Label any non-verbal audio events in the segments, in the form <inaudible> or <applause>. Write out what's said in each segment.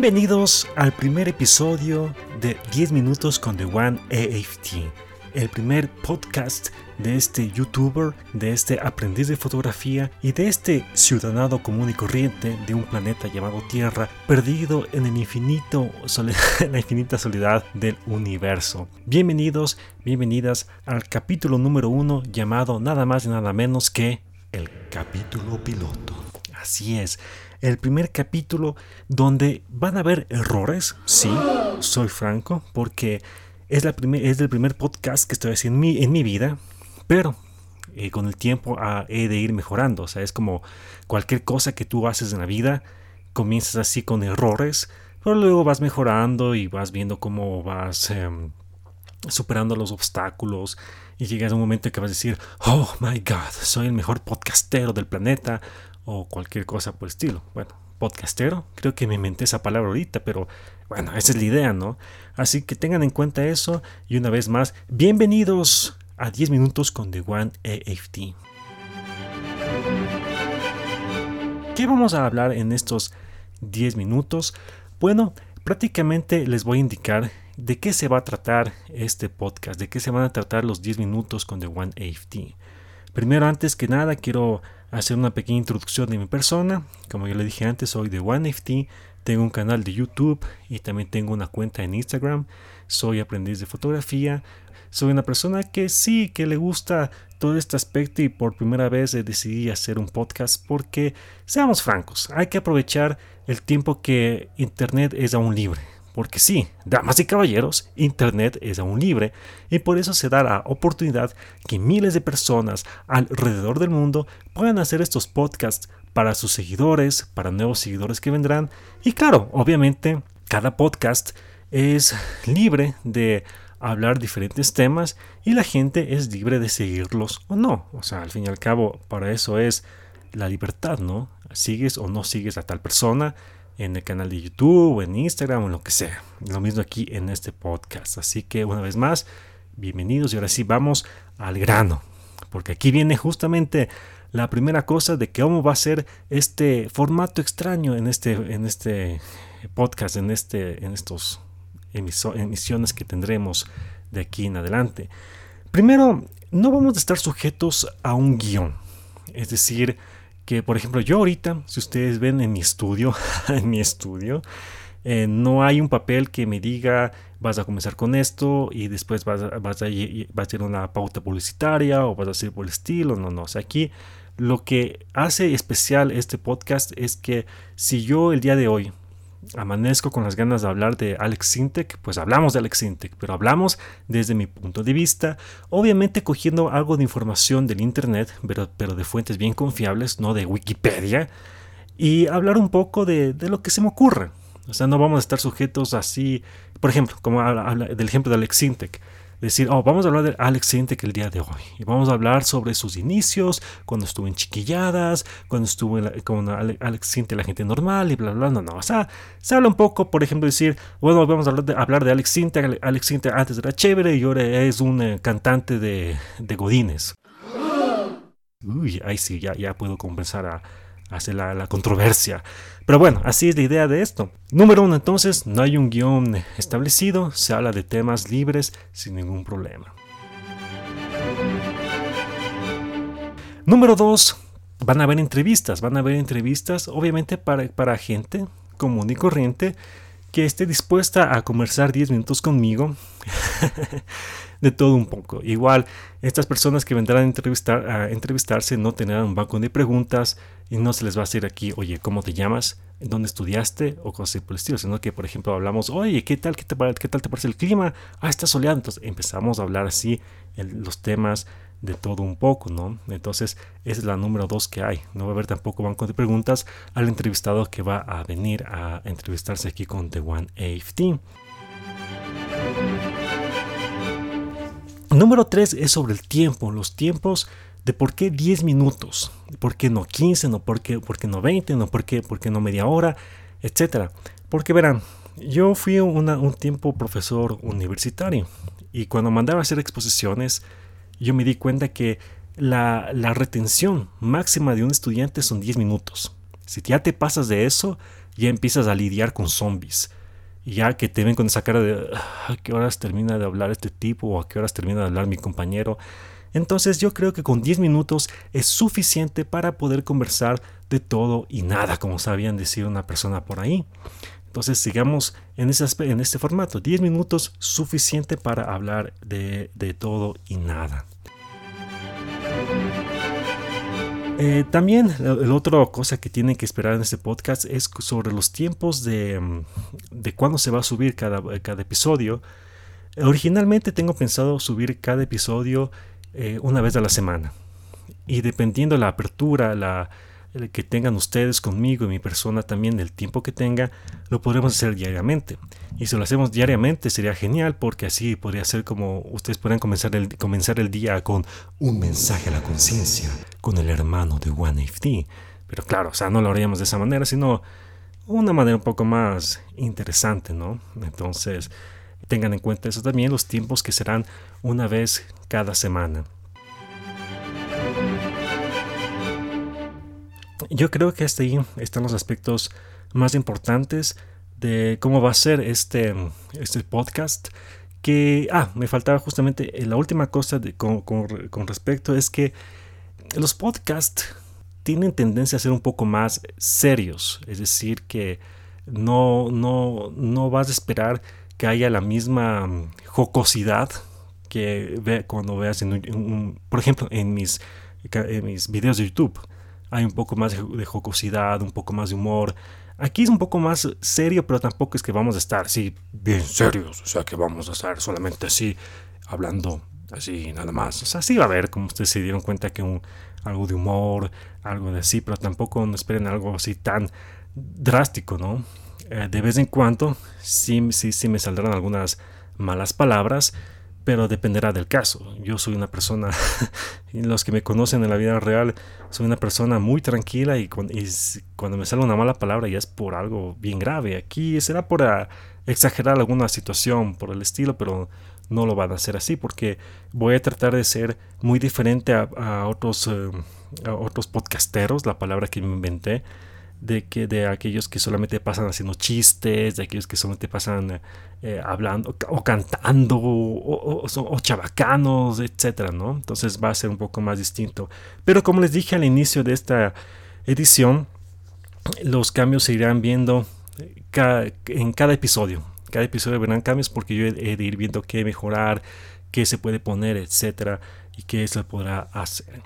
Bienvenidos al primer episodio de 10 minutos con The One AFT, el primer podcast de este youtuber, de este aprendiz de fotografía y de este ciudadano común y corriente de un planeta llamado Tierra, perdido en el infinito <laughs> en la infinita soledad del universo. Bienvenidos, bienvenidas al capítulo número uno llamado nada más y nada menos que el capítulo piloto. Así es, el primer capítulo donde van a haber errores, sí, soy franco, porque es, la es el primer podcast que estoy haciendo en mi, en mi vida, pero eh, con el tiempo ah, he de ir mejorando. O sea, es como cualquier cosa que tú haces en la vida, comienzas así con errores, pero luego vas mejorando y vas viendo cómo vas em, superando los obstáculos y llegas a un momento en que vas a decir, oh my god, soy el mejor podcastero del planeta o cualquier cosa por el estilo. Bueno, podcastero, creo que me inventé esa palabra ahorita, pero bueno, esa es la idea, ¿no? Así que tengan en cuenta eso y una vez más, bienvenidos a 10 minutos con The One AFT. ¿Qué vamos a hablar en estos 10 minutos? Bueno, prácticamente les voy a indicar de qué se va a tratar este podcast, de qué se van a tratar los 10 minutos con The One AFT. Primero, antes que nada, quiero hacer una pequeña introducción de mi persona. Como ya le dije antes, soy de OneFT, tengo un canal de YouTube y también tengo una cuenta en Instagram. Soy aprendiz de fotografía. Soy una persona que sí, que le gusta todo este aspecto y por primera vez decidí hacer un podcast porque, seamos francos, hay que aprovechar el tiempo que Internet es aún libre. Porque sí, damas y caballeros, Internet es aún libre y por eso se da la oportunidad que miles de personas alrededor del mundo puedan hacer estos podcasts para sus seguidores, para nuevos seguidores que vendrán. Y claro, obviamente, cada podcast es libre de hablar diferentes temas y la gente es libre de seguirlos o no. O sea, al fin y al cabo, para eso es la libertad, ¿no? Sigues o no sigues a tal persona en el canal de YouTube, en Instagram o en lo que sea. Lo mismo aquí en este podcast. Así que una vez más, bienvenidos y ahora sí vamos al grano. Porque aquí viene justamente la primera cosa de que cómo va a ser este formato extraño en este, en este podcast, en, este, en estos emisiones que tendremos de aquí en adelante. Primero, no vamos a estar sujetos a un guion. Es decir, que por ejemplo yo ahorita, si ustedes ven en mi estudio, <laughs> en mi estudio, eh, no hay un papel que me diga vas a comenzar con esto y después vas a, vas a, hacer una pauta publicitaria o vas a hacer por el estilo, no, no, o sea, aquí lo que hace especial este podcast es que si yo el día de hoy amanezco con las ganas de hablar de Alex Sintek, pues hablamos de Alex Sintek, pero hablamos desde mi punto de vista, obviamente cogiendo algo de información del Internet, pero, pero de fuentes bien confiables, no de Wikipedia, y hablar un poco de, de, lo que se me ocurre. O sea, no vamos a estar sujetos así, por ejemplo, como del ejemplo de Alex Sintek decir, oh, vamos a hablar de Alex Sintek el día de hoy. Y vamos a hablar sobre sus inicios, cuando estuvo en Chiquilladas, cuando estuvo con Alex Sintek, la gente normal y bla, bla, no, no. O sea, se habla un poco, por ejemplo, decir, bueno, vamos a hablar de, hablar de Alex Sintek. Alex Sintek antes era chévere y ahora es un eh, cantante de, de Godines. Uy, ahí sí, ya, ya puedo compensar a hace la, controversia. Pero bueno, así es la idea de esto. Número uno, entonces, no hay un guion establecido, se habla de temas libres sin ningún problema. Número dos, van a haber entrevistas, van a haber entrevistas obviamente para, para gente común y corriente que esté dispuesta a conversar 10 minutos conmigo <laughs> de todo un poco. Igual, estas personas que vendrán a, entrevistar, a entrevistarse no tendrán un banco de preguntas y no se les va a decir aquí, oye, ¿cómo te llamas? ¿Dónde estudiaste? O cosas por el estilo, sino que, por ejemplo, hablamos, oye, ¿qué tal, qué, te, qué tal te parece el clima? Ah, está soleado. Entonces empezamos a hablar así los temas de todo un poco, ¿no? Entonces, es la número dos que hay. No va a haber tampoco banco de preguntas al entrevistado que va a venir a entrevistarse aquí con The One AFT. Número 3 es sobre el tiempo, los tiempos de por qué 10 minutos, por qué no 15, no por qué, no 20, no por qué, no media hora, etc. Porque verán, yo fui un tiempo profesor universitario y cuando mandaba a hacer exposiciones, yo me di cuenta que la, retención máxima de un estudiante son 10 minutos. Si ya te pasas de eso, ya empiezas a lidiar con zombies. Ya que te ven con esa cara de ah, a qué horas termina de hablar este tipo o a qué horas termina de hablar mi compañero. Entonces yo creo que con 10 minutos es suficiente para poder conversar de todo y nada, como sabían decir una persona por ahí. Entonces sigamos en, ese, en este formato. 10 minutos suficiente para hablar de, todo y nada. Eh, también la, otra cosa que tienen que esperar en este podcast es sobre los tiempos de, mm, de cuándo se va a subir cada, cada episodio. Originalmente tengo pensado subir cada episodio eh, una vez a la semana. Y dependiendo la apertura, la, que tengan ustedes conmigo y mi persona también, el tiempo que tenga, lo podremos hacer diariamente. Y si lo hacemos diariamente sería genial porque así podría ser como ustedes podrían comenzar el, comenzar el día con un mensaje a la conciencia con el hermano de OneFT. Pero claro, o sea, no lo haríamos de esa manera, sino una manera un poco más interesante, ¿no? Entonces, tengan en cuenta eso también, los tiempos que serán una vez cada semana. Yo creo que hasta ahí están los aspectos más importantes de cómo va a ser este, este podcast. Que, ah, me faltaba justamente eh, la última cosa con, con, respecto es que los podcasts tienen tendencia a ser un poco más serios. Es decir, que no, no, no vas a esperar que haya la misma mm, jocosidad que ve, cuando veas en un, por ejemplo en mis, en mis videos de YouTube hay un poco más de jocosidad, un poco más de humor. Aquí es un poco más serio, pero tampoco es que vamos a estar así bien serios, o sea que vamos a estar solamente así hablando así nada más. O sea, sí va a haber, como ustedes se dieron cuenta, que un, algo de humor, algo de así, pero tampoco no esperen algo así tan drástico, ¿no? Eh, de vez en cuando sí, sí, sí me saldrán algunas malas palabras, pero dependerá del caso. Yo soy una persona, <laughs> los que me conocen en la vida real, soy una persona muy tranquila y, cuando me sale una mala palabra ya es por algo bien grave. Aquí será por ah, exagerar alguna situación por el estilo, pero no lo van a hacer así porque voy a tratar de ser muy diferente a, otros, eh, a otros podcasteros, la palabra que me inventé de que de aquellos que solamente pasan haciendo chistes, de aquellos que solamente pasan eh, hablando o cantando o, o, chabacanos, etcétera, ¿no? Entonces va a ser un poco más distinto. Pero como les dije al inicio de esta edición, los cambios se irán viendo en cada episodio. Cada episodio verán cambios porque yo he de ir viendo qué mejorar, qué se puede poner, etcétera, y qué se podrá hacer.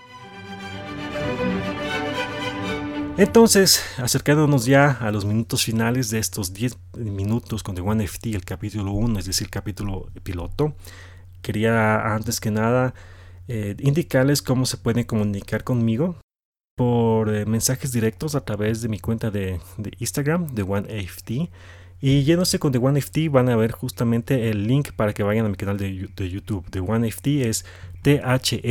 Entonces, acercándonos ya a los minutos finales de estos 10 minutos con The One FT, el capítulo 1, es decir, capítulo piloto, quería antes que nada eh, indicarles cómo se pueden comunicar conmigo por eh, mensajes directos a través de mi cuenta de, Instagram, The One FT. Y yéndose con The One FT van a ver justamente el link para que vayan a mi canal de, YouTube. The One FT es T-H-E-O-N-E-A-F-T.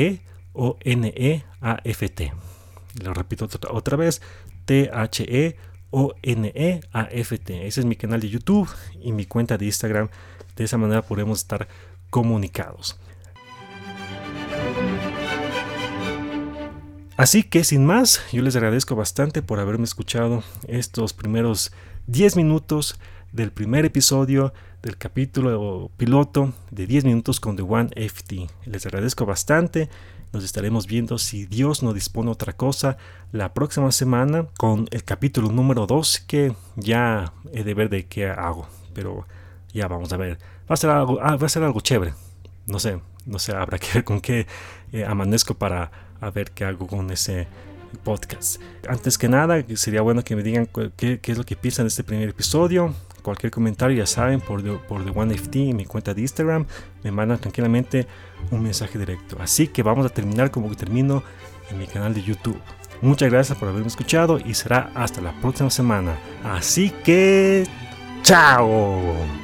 Lo repito otra vez, T-H-E-O-N-E-A-F-T. Ese es mi canal de YouTube y mi cuenta de Instagram. De esa manera podemos estar comunicados. Así que sin más, yo les agradezco bastante por haberme escuchado estos primeros 10 minutos del primer episodio del capítulo piloto de 10 minutos con The One FT. Les agradezco bastante. Nos estaremos viendo si Dios no dispone otra cosa la próxima semana con el capítulo número 2 que ya he de ver de qué hago. Pero ya vamos a ver. Va a ser algo, ah, va a ser algo chévere. No sé, no sé, habrá que ver con qué eh, amanezco para ver qué hago con ese podcast. Antes que nada, sería bueno que me digan qué, es lo que piensan de este primer episodio cualquier comentario, ya saben, por The, por The One en mi cuenta de Instagram, me mandan tranquilamente un mensaje directo. Así que vamos a terminar como que termino en mi canal de YouTube. Muchas gracias por haberme escuchado y será hasta la próxima semana. Así que, chao.